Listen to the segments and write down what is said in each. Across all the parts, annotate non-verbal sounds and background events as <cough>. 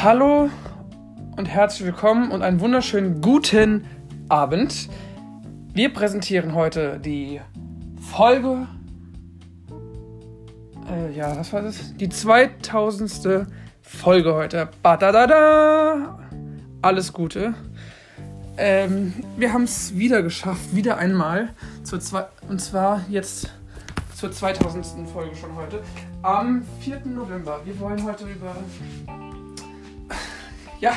Hallo und herzlich willkommen und einen wunderschönen guten Abend. Wir präsentieren heute die Folge. Äh, ja, was war das? Die 2000. Folge heute. Badadada! Alles Gute. Ähm, wir haben es wieder geschafft, wieder einmal. Zur und zwar jetzt zur 2000. Folge schon heute. Am 4. November. Wir wollen heute über. Ja,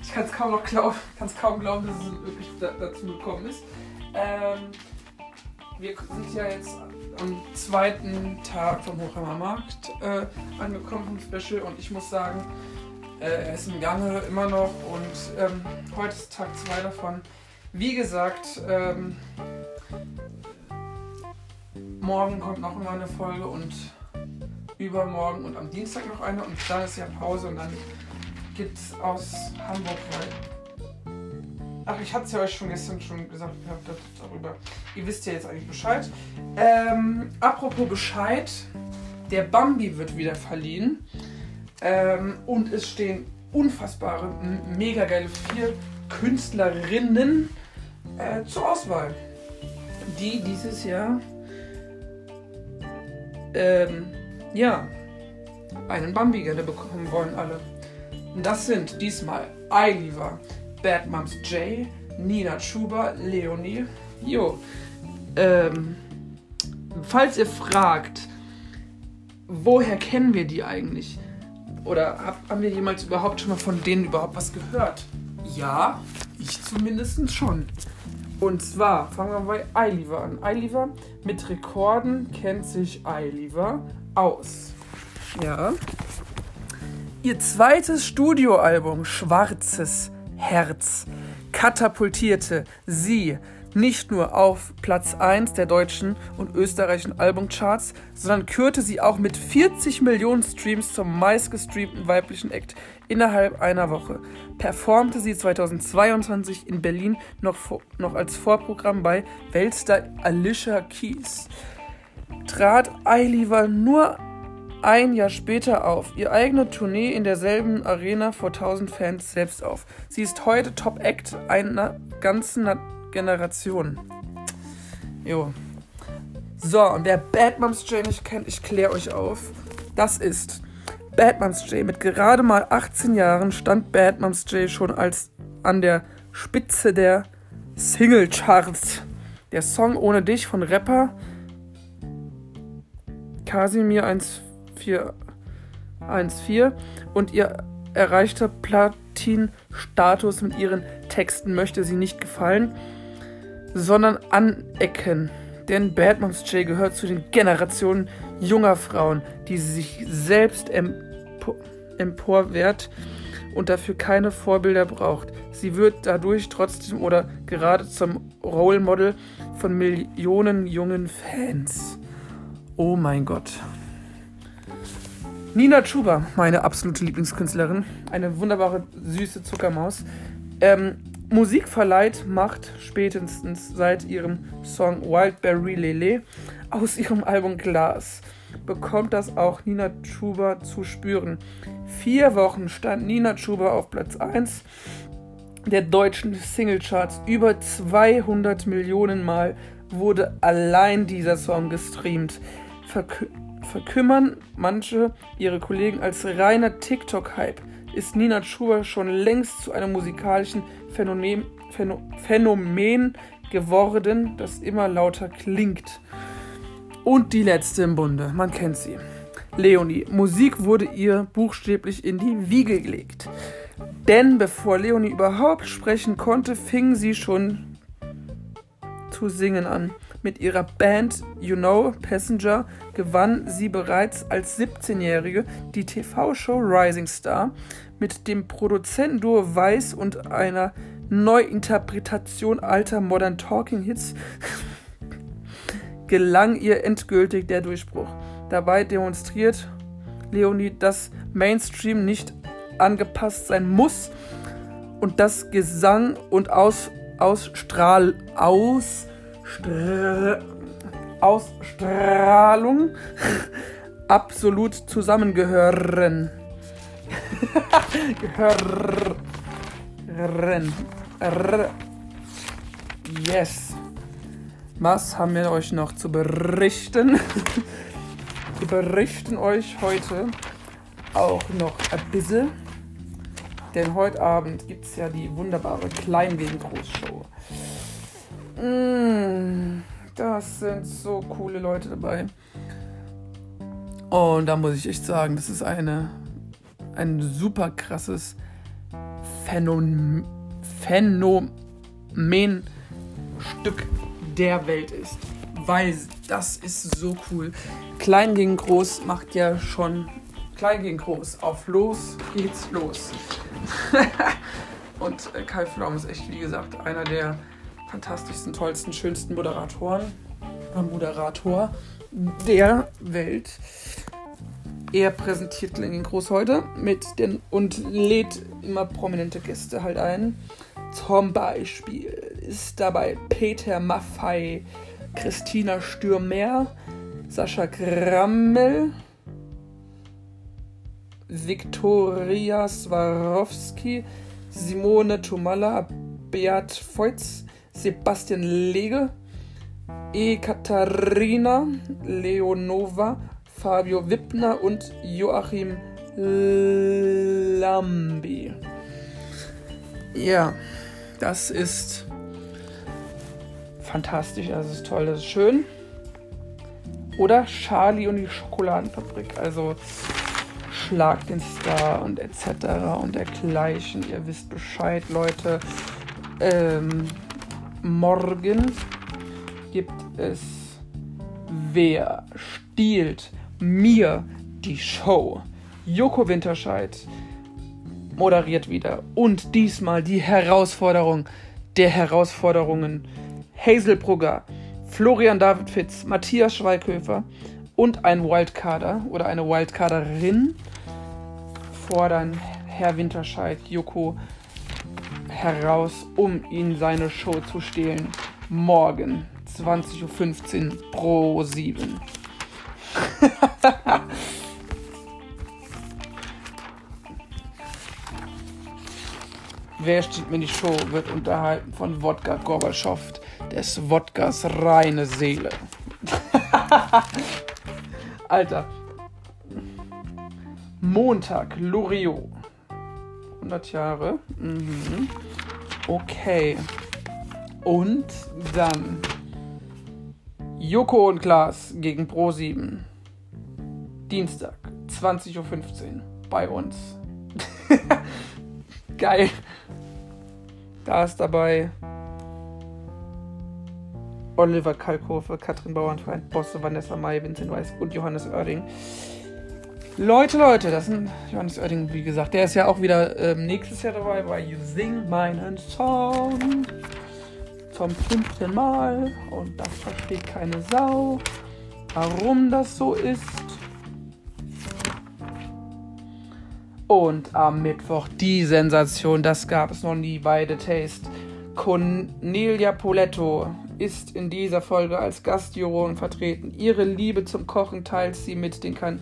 ich kann es kaum noch glauben, kann's kaum glauben, dass es wirklich da, dazu gekommen ist. Ähm, wir sind ja jetzt am zweiten Tag vom Hochheimer Markt äh, angekommen vom Special und ich muss sagen, äh, er ist im Gange immer noch und ähm, heute ist Tag 2 davon. Wie gesagt, ähm, morgen kommt noch immer eine Folge und übermorgen und am Dienstag noch eine und dann ist ja Pause und dann gibt es aus Hamburg weiter. Ach, ich hatte es ja euch schon gestern schon gesagt gehabt darüber. Ihr wisst ja jetzt eigentlich Bescheid. Ähm, apropos Bescheid, der Bambi wird wieder verliehen. Ähm, und es stehen unfassbare, mega geile vier Künstlerinnen äh, zur Auswahl, die dieses Jahr ähm, ja, einen Bambi gerne bekommen wollen alle. Das sind diesmal Eiliver, Bad Moms J, Nina Schuber, Leonie. Jo. Ähm, falls ihr fragt, woher kennen wir die eigentlich? Oder hab, haben wir jemals überhaupt schon mal von denen überhaupt was gehört? Ja, ich zumindest schon. Und zwar fangen wir bei iLever an. iLever mit Rekorden kennt sich iLever aus. Ja. Ihr zweites Studioalbum Schwarzes Herz katapultierte sie nicht nur auf Platz 1 der deutschen und österreichischen Albumcharts, sondern kürte sie auch mit 40 Millionen Streams zum meistgestreamten weiblichen Act innerhalb einer Woche. Performte sie 2022 in Berlin noch, noch als Vorprogramm bei Weltstar Alicia Keys. Trat Eiliver nur ein Jahr später auf ihr eigene Tournee in derselben Arena vor 1000 Fans selbst auf. Sie ist heute Top Act einer ganzen Generation. Jo. So, und wer Bad Moms J nicht kennt, ich kläre euch auf. Das ist Bad Moms J. Mit gerade mal 18 Jahren stand Bad Moms J schon als an der Spitze der Singlecharts. Der Song Ohne Dich von Rapper Casimir 1 414 und ihr erreichter Platin-Status mit ihren Texten möchte sie nicht gefallen, sondern anecken. Denn Batman's Jay gehört zu den Generationen junger Frauen, die sich selbst empor emporwehrt und dafür keine Vorbilder braucht. Sie wird dadurch trotzdem oder gerade zum Role Model von Millionen jungen Fans. Oh mein Gott. Nina Chuba, meine absolute Lieblingskünstlerin, eine wunderbare süße Zuckermaus. Ähm, Musik verleiht macht spätestens seit ihrem Song Wildberry Lele aus ihrem Album Glass bekommt das auch Nina Chuba zu spüren. Vier Wochen stand Nina Chuba auf Platz 1 der deutschen Singlecharts. Über 200 Millionen Mal wurde allein dieser Song gestreamt. Verkü verkümmern manche ihre Kollegen als reiner TikTok-Hype ist Nina Chuba schon längst zu einem musikalischen Phänomen, Phänomen geworden, das immer lauter klingt. Und die letzte im Bunde, man kennt sie. Leonie. Musik wurde ihr buchstäblich in die Wiege gelegt. Denn bevor Leonie überhaupt sprechen konnte, fing sie schon zu singen an. Mit ihrer Band You Know Passenger gewann sie bereits als 17-Jährige die TV-Show Rising Star mit dem Produzentenduo Weiß und einer Neuinterpretation alter Modern Talking Hits gelang ihr endgültig der Durchbruch. Dabei demonstriert Leonie, dass Mainstream nicht angepasst sein muss und dass Gesang und Aus, Ausstrahl, Aus, Ausstrahlung absolut zusammengehören. Hören. Yes. Was haben wir euch noch zu berichten? wir berichten euch heute auch noch ein bisschen. Denn heute Abend gibt es ja die wunderbare Klein gegen Groß Show. Mm, das sind so coole Leute dabei. Und da muss ich echt sagen, das ist eine, ein super krasses Phänomen, Phänomenstück der Welt ist. Weil das ist so cool. Klein gegen Groß macht ja schon Klein gegen Groß. Auf los geht's los. <laughs> Und äh, Kai Flaum ist echt, wie gesagt, einer der fantastischsten, tollsten, schönsten Moderatoren, Moderator der Welt. Er präsentiert Groß heute mit den und lädt immer prominente Gäste halt ein. Zum Beispiel ist dabei Peter Maffei, Christina Stürmer, Sascha Grammel, Viktoria Swarovski, Simone Tomalla, Beat Feutz, Sebastian Lege, Ekaterina Leonova, Fabio Wippner und Joachim Lambi. Ja, das ist fantastisch, das ist toll, das ist schön. Oder Charlie und die Schokoladenfabrik. Also Schlag den Star und etc. und dergleichen. Ihr wisst Bescheid, Leute. Ähm, morgen gibt es Wer stiehlt mir die Show? Joko Winterscheid moderiert wieder. Und diesmal die Herausforderung der Herausforderungen. Hazel Brugger, Florian David Fitz, Matthias Schweighöfer und ein Wildcarder oder eine Wildcarderin fordern Herr Winterscheid Joko heraus, um ihn seine Show zu stehlen. Morgen 20.15 Uhr pro 7. <laughs> Wer steht mir die Show? Wird unterhalten von Wodka Gorbatschow, des Wodkas reine Seele. <laughs> Alter, Montag, Loriot. 100 Jahre. Mhm. Okay. Und dann Joko und Klaas gegen Pro7. Dienstag, 20.15 Uhr bei uns. <laughs> Geil. Da ist dabei Oliver Kalkofe, Katrin Bauernfeind, Bosse, Vanessa May, Vincent Weiss und Johannes Oerding. Leute, Leute, das sind Johannes Oerding, wie gesagt, der ist ja auch wieder ähm, nächstes Jahr dabei bei You Sing meinen Song zum fünften Mal und das versteht keine Sau, warum das so ist. Und am Mittwoch die Sensation, das gab es noch nie bei The Taste. Cornelia Poletto ist in dieser Folge als Gastjurorin vertreten. Ihre Liebe zum Kochen teilt sie mit den kan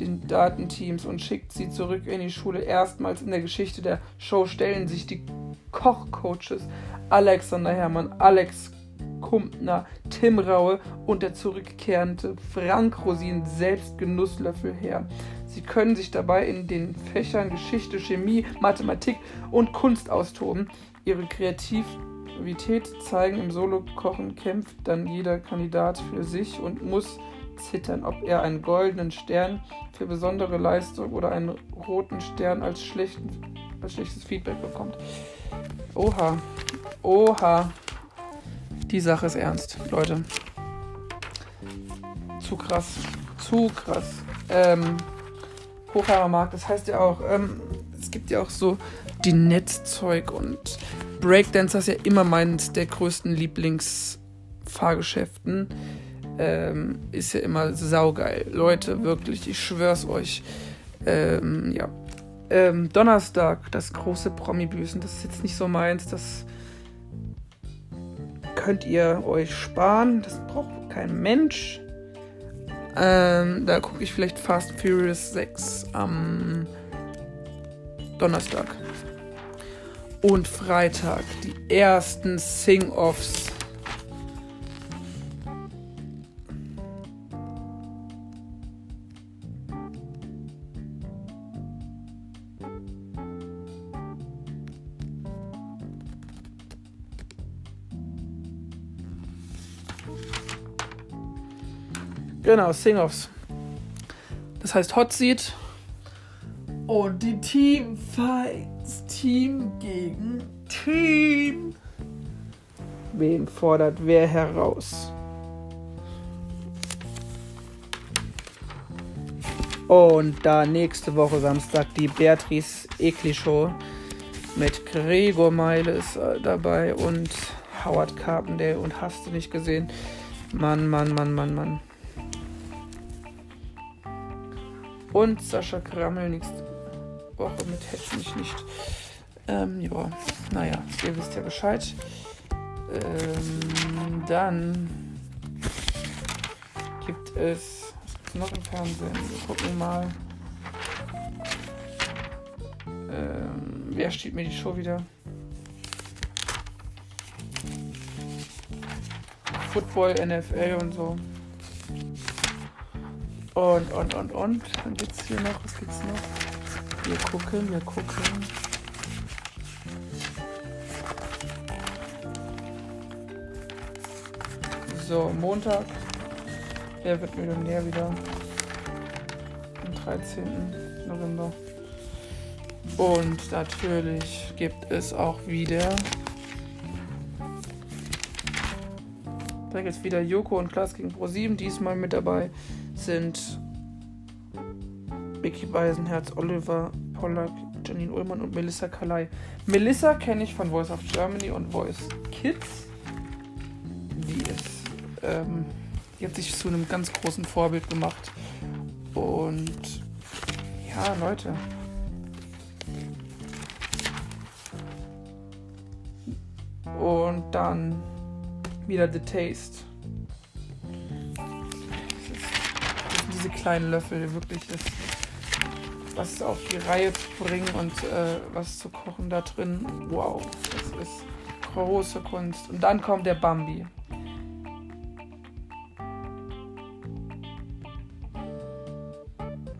den Datenteams und schickt sie zurück in die Schule. Erstmals in der Geschichte der Show stellen sich die Kochcoaches Alexander Hermann, Alex Kumpner, Tim Raue und der zurückkehrende Frank Rosin selbst Genusslöffel her. Sie können sich dabei in den Fächern Geschichte, Chemie, Mathematik und Kunst austoben. Ihre Kreativität zeigen im Solo-Kochen kämpft dann jeder Kandidat für sich und muss zittern, ob er einen goldenen Stern für besondere Leistung oder einen roten Stern als, schlechten, als schlechtes Feedback bekommt. Oha, oha. Die Sache ist ernst, Leute. Zu krass, zu krass. Ähm, Hochhammermarkt, das heißt ja auch, ähm, es gibt ja auch so die Netzzeug und Breakdance ist ja immer meines der größten Lieblingsfahrgeschäften ähm, ist ja immer saugeil. Leute, wirklich, ich schwör's euch. Ähm, ja. Ähm, Donnerstag, das große Promi-Büßen, das ist jetzt nicht so meins. Das könnt ihr euch sparen. Das braucht kein Mensch. Ähm, da gucke ich vielleicht Fast Furious 6 am Donnerstag. Und Freitag die ersten Sing-Offs. Genau, Sing-Offs. Das heißt Hot Seat. Und die Teamfights. Team gegen Team. Wen fordert wer heraus? Und da nächste Woche Samstag die Beatrice Ekli Show mit Gregor Meile ist äh, dabei und Howard Carpendale und hast du nicht gesehen? Mann, Mann, Mann, Mann, Mann. Und Sascha Krammel nächste Woche mit Hetz mich nicht. Ähm, ja, naja, ihr wisst ja Bescheid. Ähm, dann gibt es, noch im Fernsehen? Wir gucken mal. Ähm, wer steht mir die Show wieder? Football, NFL und so. Und, und, und, und. Dann gibt's hier noch, was gibt's noch? Wir gucken, wir gucken. So, Montag. Wer wird Millionär wieder? Am 13. November. Und natürlich gibt es auch wieder. Da gibt es wieder Joko und Klaas gegen Pro7 diesmal mit dabei sind Vicky Beisenherz, Oliver Pollack, Janine Ullmann und Melissa Kalai. Melissa kenne ich von Voice of Germany und Voice Kids. Die ist, ähm, die hat sich zu einem ganz großen Vorbild gemacht. Und ja, Leute. Und dann wieder The Taste. Kleinen Löffel wirklich ist, was auf die Reihe zu bringen und äh, was zu kochen da drin. Wow, das ist große Kunst. Und dann kommt der Bambi.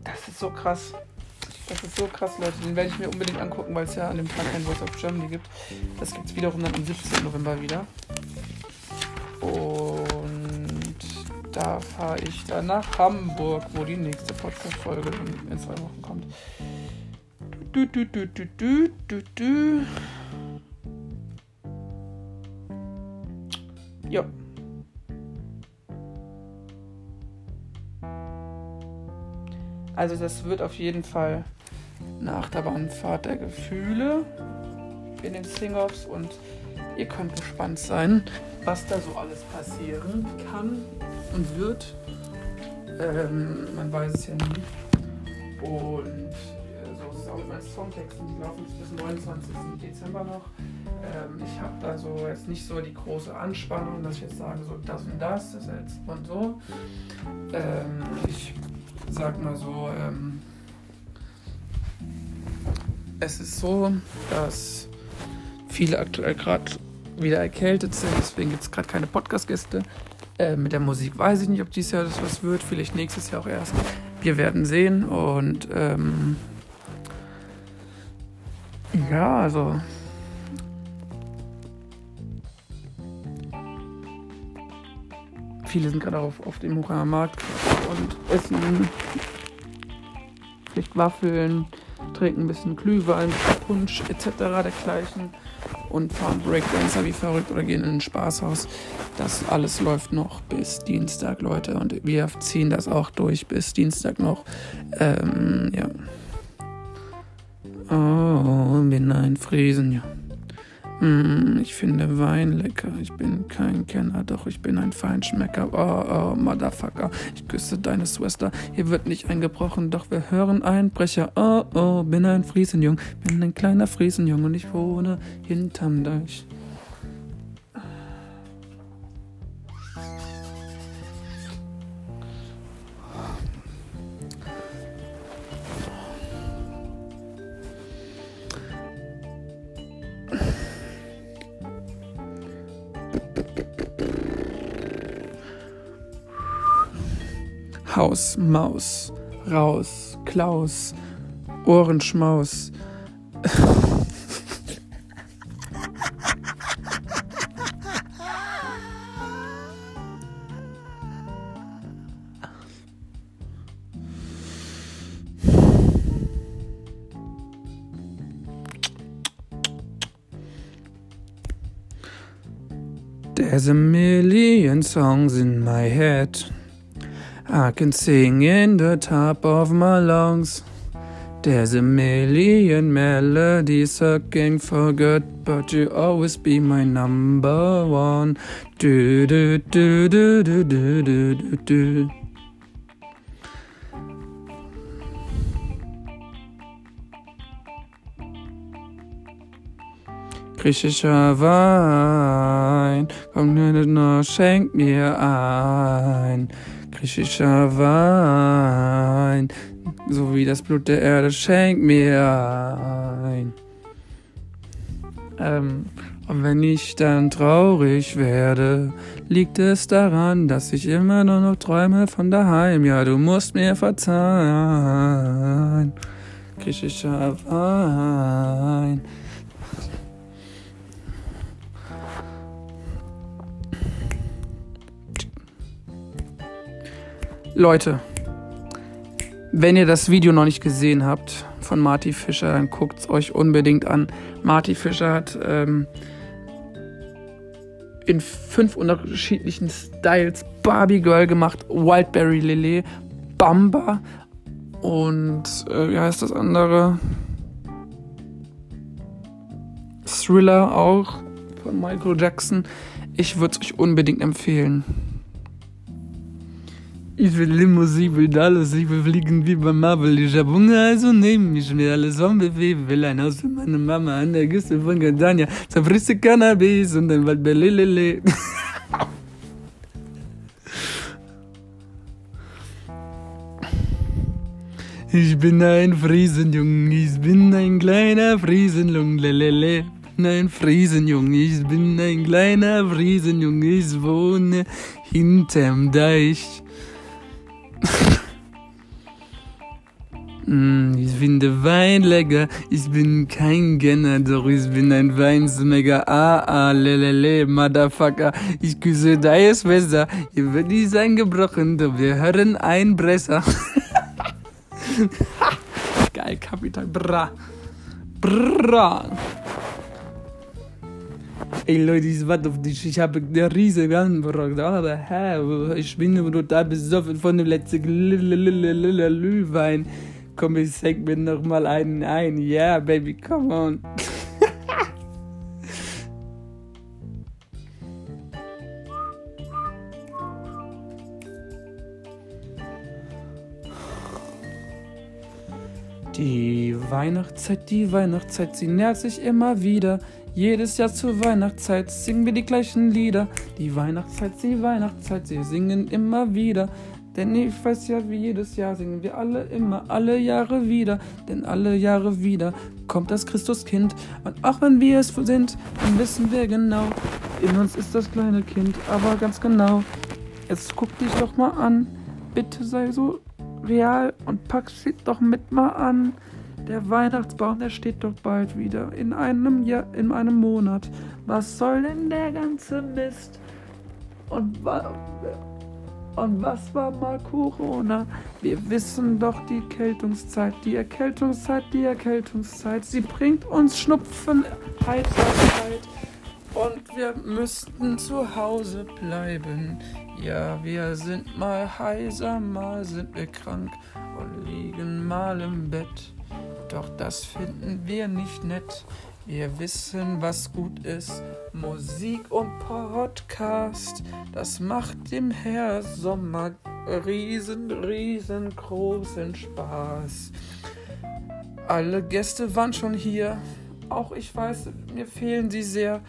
Das ist so krass. Das ist so krass, Leute. Den werde ich mir unbedingt angucken, weil es ja an dem Tag kein Voice of Germany gibt. Das gibt es wiederum dann am 17. November wieder. Da fahre ich dann nach Hamburg, wo die nächste Podcast-Folge in, zwei Wochen kommt. Du, du, du, du, du, du, du. Ja. Also das wird auf jeden Fall nach der Bahnfahrt der Gefühle in den Sing-Offs und ihr könnt gespannt sein, was da so alles passieren kann und wird. Ähm, man weiß es ja nie. Und äh, so ist es auch mit meinen Songtexten. Die laufen bis 29. Dezember noch. Ähm, ich habe da so jetzt nicht so die große Anspannung, dass ich jetzt sage, so das und das, das jetzt und so. Ähm, ich sag mal so, ähm, es ist so, dass viele aktuell gerade wieder erkältet sind, deswegen gibt es gerade keine Podcast-Gäste. Äh, mit der Musik weiß ich nicht, ob dieses Jahr das was wird. Vielleicht nächstes Jahr auch erst. Wir werden sehen. Und ähm, ja, also. Viele sind gerade auf, auf dem Huraner Markt und essen vielleicht Waffeln, trinken ein bisschen Glühwein, Punsch etc. dergleichen und fahren Breakdancer wie verrückt oder gehen in ein Spaßhaus. Das alles läuft noch bis Dienstag, Leute. Und wir ziehen das auch durch bis Dienstag noch. Ähm, ja. Oh, bin ein Friesen, ja. Mm, ich finde Wein lecker. Ich bin kein Kenner, doch ich bin ein Feinschmecker. Oh, oh, Motherfucker. Ich küsse deine Schwester. Hier wird nicht eingebrochen, doch wir hören Einbrecher. Oh, oh, bin ein Friesenjung. Bin ein kleiner Friesenjung und ich wohne hinterm Deich. Haus, Maus, raus, Klaus, Ohrenschmaus. There's a million songs in my head. I can sing in the top of my lungs. There's a million melodies I can forget, but you always be my number one. Do do do do do do do do do. Griechischer Wein, komm nur, schenk mir ein. Griechischer Wein, so wie das Blut der Erde, schenk mir ein. Ähm, und wenn ich dann traurig werde, liegt es daran, dass ich immer nur noch träume von daheim. Ja, du musst mir verzeihen. Griechischer Wein. Leute, wenn ihr das Video noch nicht gesehen habt von Marty Fischer, dann guckt es euch unbedingt an. Marty Fischer hat ähm, in fünf unterschiedlichen Styles Barbie Girl gemacht, Wildberry Lily, Bamba und äh, wie heißt das andere? Thriller auch von Michael Jackson. Ich würde es euch unbedingt empfehlen. Ich will Limousine, will alles, ich will fliegen wie bei Marvel. Ich hab Hunger, also nehm ich mir alles vom Buffet. Will ein Haus für meine Mama an der Küste von Gadania. Zerfrisse Cannabis und dann Wald Belelele. <laughs> Ich bin ein Friesenjung, ich bin ein kleiner Friesenjung, lelele. Ein Friesenjung, ich bin ein kleiner Friesenjung, ich wohne hinterm Deich. Mm, ich finde Wein lecker, ich bin kein Genner, doch ich bin ein Weinsmecker. Ah, ah, lelele, Motherfucker, ich küsse deine Schwester, ihr wird nicht sein gebrochen, doch wir hören ein Bresser. <laughs> Geil, Kapital, bra. Bra. Ey Leute, ich warte auf dich. Ich habe eine riesige Anbrockt. Aber hä, ich bin total besoffen von dem letzten Glühwein. Komm, ich senk mir noch mal einen ein. Yeah, baby, come on. <laughs> Die Weihnachtszeit, die Weihnachtszeit, sie nährt sich immer wieder. Jedes Jahr zur Weihnachtszeit singen wir die gleichen Lieder. Die Weihnachtszeit, die Weihnachtszeit, sie singen immer wieder. Denn ich weiß ja, wie jedes Jahr singen wir alle immer, alle Jahre wieder. Denn alle Jahre wieder kommt das Christuskind. Und auch wenn wir es sind, dann wissen wir genau, in uns ist das kleine Kind. Aber ganz genau, jetzt guck dich doch mal an. Bitte sei so real und pack sie doch mit mal an. Der Weihnachtsbaum, der steht doch bald wieder. In einem Jahr, in einem Monat. Was soll denn der ganze Mist? Und, wa und was war mal Corona? Wir wissen doch die Erkältungszeit, die Erkältungszeit, die Erkältungszeit. Sie bringt uns Schnupfen, Heiterkeit. Und wir müssten zu Hause bleiben. Ja, wir sind mal heiser, mal sind wir krank und liegen mal im Bett. Doch das finden wir nicht nett. Wir wissen, was gut ist. Musik und Podcast, das macht dem Herr Sommer riesen, riesengroßen Spaß. Alle Gäste waren schon hier. Auch ich weiß, mir fehlen sie sehr.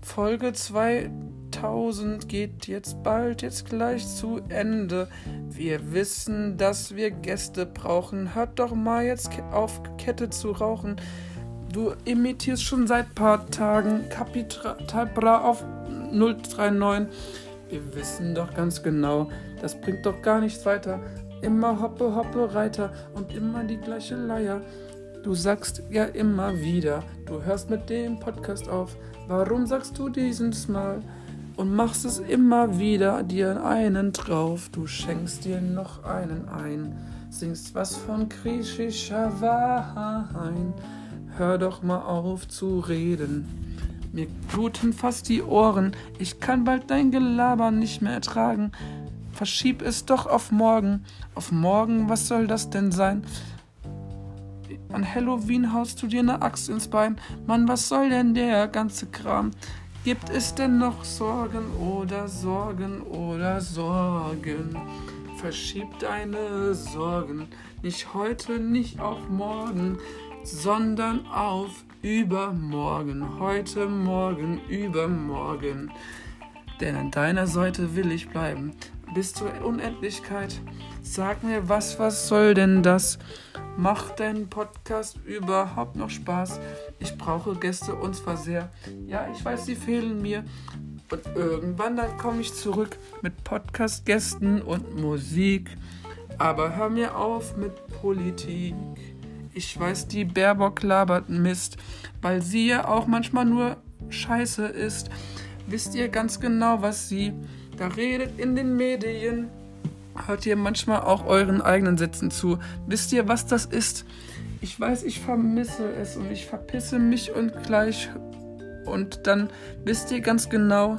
Folge 2000 geht jetzt bald, jetzt gleich zu Ende. Wir wissen, dass wir Gäste brauchen. Hört doch mal jetzt auf, Kette zu rauchen. Du imitierst schon seit paar Tagen Kapital Bra auf 039. Wir wissen doch ganz genau, das bringt doch gar nichts weiter. Immer hoppe, hoppe, Reiter und immer die gleiche Leier. Du sagst ja immer wieder, du hörst mit dem Podcast auf. Warum sagst du dieses Mal? Und machst es immer wieder dir einen drauf. Du schenkst dir noch einen ein. Singst was von griechischer Wein. Hör doch mal auf zu reden. Mir bluten fast die Ohren. Ich kann bald dein Gelaber nicht mehr ertragen. Verschieb es doch auf morgen. Auf morgen, was soll das denn sein? An Halloween haust du dir ne Axt ins Bein. Mann, was soll denn der ganze Kram? Gibt es denn noch Sorgen oder Sorgen oder Sorgen? Verschieb deine Sorgen nicht heute, nicht auf morgen, sondern auf übermorgen. Heute, morgen, übermorgen. Denn an deiner Seite will ich bleiben bis zur Unendlichkeit. Sag mir, was, was soll denn das? Macht dein Podcast überhaupt noch Spaß? Ich brauche Gäste und zwar sehr. Ja, ich weiß, sie fehlen mir. Und irgendwann dann komme ich zurück mit Podcast-Gästen und Musik. Aber hör mir auf mit Politik. Ich weiß, die Baerbock labert Mist, weil sie ja auch manchmal nur Scheiße ist. Wisst ihr ganz genau, was sie da redet in den Medien. Hört ihr manchmal auch euren eigenen Sätzen zu? Wisst ihr, was das ist? Ich weiß, ich vermisse es und ich verpisse mich und gleich. Und dann wisst ihr ganz genau,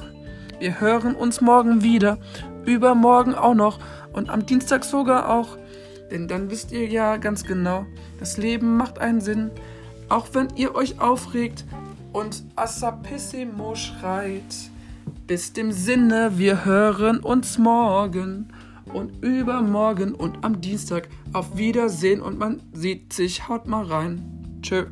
wir hören uns morgen wieder, übermorgen auch noch und am Dienstag sogar auch. Denn dann wisst ihr ja ganz genau, das Leben macht einen Sinn, auch wenn ihr euch aufregt und Assapissimo schreit. Bis dem Sinne, wir hören uns morgen und übermorgen und am Dienstag auf Wiedersehen und man sieht sich. Haut mal rein. Tschö.